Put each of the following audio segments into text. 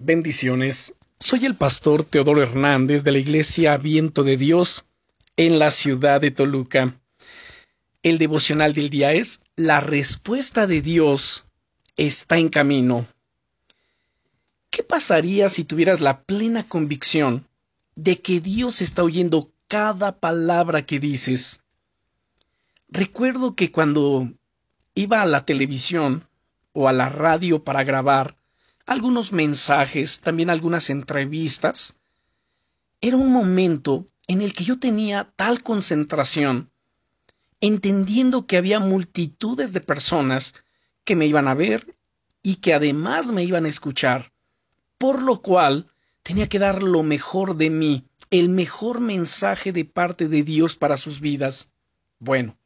Bendiciones. Soy el pastor Teodoro Hernández de la Iglesia Viento de Dios en la ciudad de Toluca. El devocional del día es La respuesta de Dios está en camino. ¿Qué pasaría si tuvieras la plena convicción de que Dios está oyendo cada palabra que dices? Recuerdo que cuando iba a la televisión o a la radio para grabar, algunos mensajes, también algunas entrevistas. Era un momento en el que yo tenía tal concentración, entendiendo que había multitudes de personas que me iban a ver y que además me iban a escuchar, por lo cual tenía que dar lo mejor de mí, el mejor mensaje de parte de Dios para sus vidas. Bueno,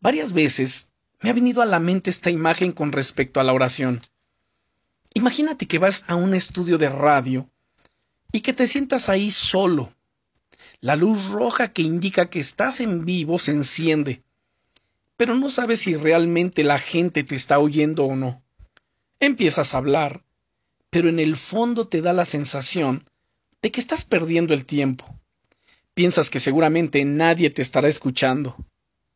varias veces me ha venido a la mente esta imagen con respecto a la oración. Imagínate que vas a un estudio de radio y que te sientas ahí solo. La luz roja que indica que estás en vivo se enciende, pero no sabes si realmente la gente te está oyendo o no. Empiezas a hablar, pero en el fondo te da la sensación de que estás perdiendo el tiempo. Piensas que seguramente nadie te estará escuchando,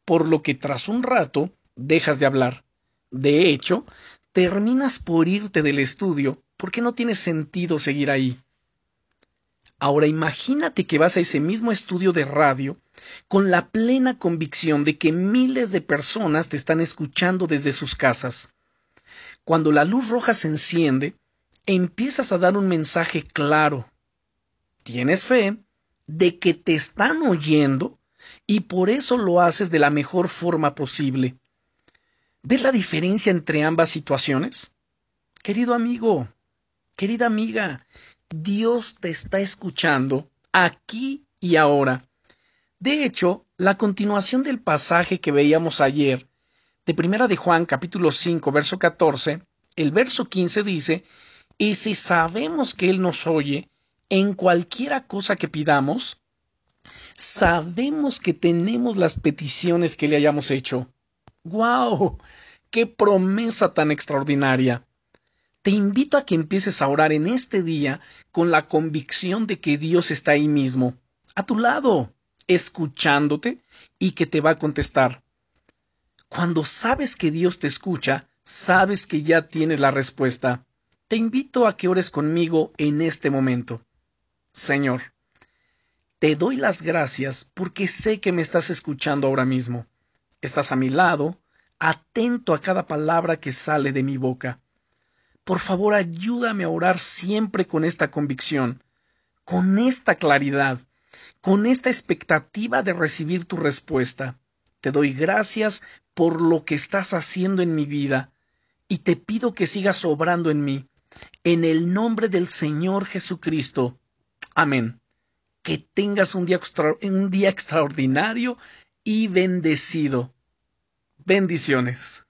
por lo que tras un rato dejas de hablar. De hecho, terminas por irte del estudio porque no tiene sentido seguir ahí. Ahora imagínate que vas a ese mismo estudio de radio con la plena convicción de que miles de personas te están escuchando desde sus casas. Cuando la luz roja se enciende, empiezas a dar un mensaje claro. Tienes fe de que te están oyendo y por eso lo haces de la mejor forma posible. ¿Ves la diferencia entre ambas situaciones? Querido amigo, querida amiga, Dios te está escuchando aquí y ahora. De hecho, la continuación del pasaje que veíamos ayer, de Primera de Juan capítulo 5, verso 14, el verso 15 dice, y si sabemos que Él nos oye en cualquiera cosa que pidamos, sabemos que tenemos las peticiones que le hayamos hecho. ¡Guau! ¡Qué promesa tan extraordinaria! Te invito a que empieces a orar en este día con la convicción de que Dios está ahí mismo, a tu lado, escuchándote y que te va a contestar. Cuando sabes que Dios te escucha, sabes que ya tienes la respuesta. Te invito a que ores conmigo en este momento. Señor, te doy las gracias porque sé que me estás escuchando ahora mismo estás a mi lado, atento a cada palabra que sale de mi boca. Por favor, ayúdame a orar siempre con esta convicción, con esta claridad, con esta expectativa de recibir tu respuesta. Te doy gracias por lo que estás haciendo en mi vida y te pido que sigas obrando en mí. En el nombre del Señor Jesucristo. Amén. Que tengas un día, un día extraordinario y bendecido. Bendiciones.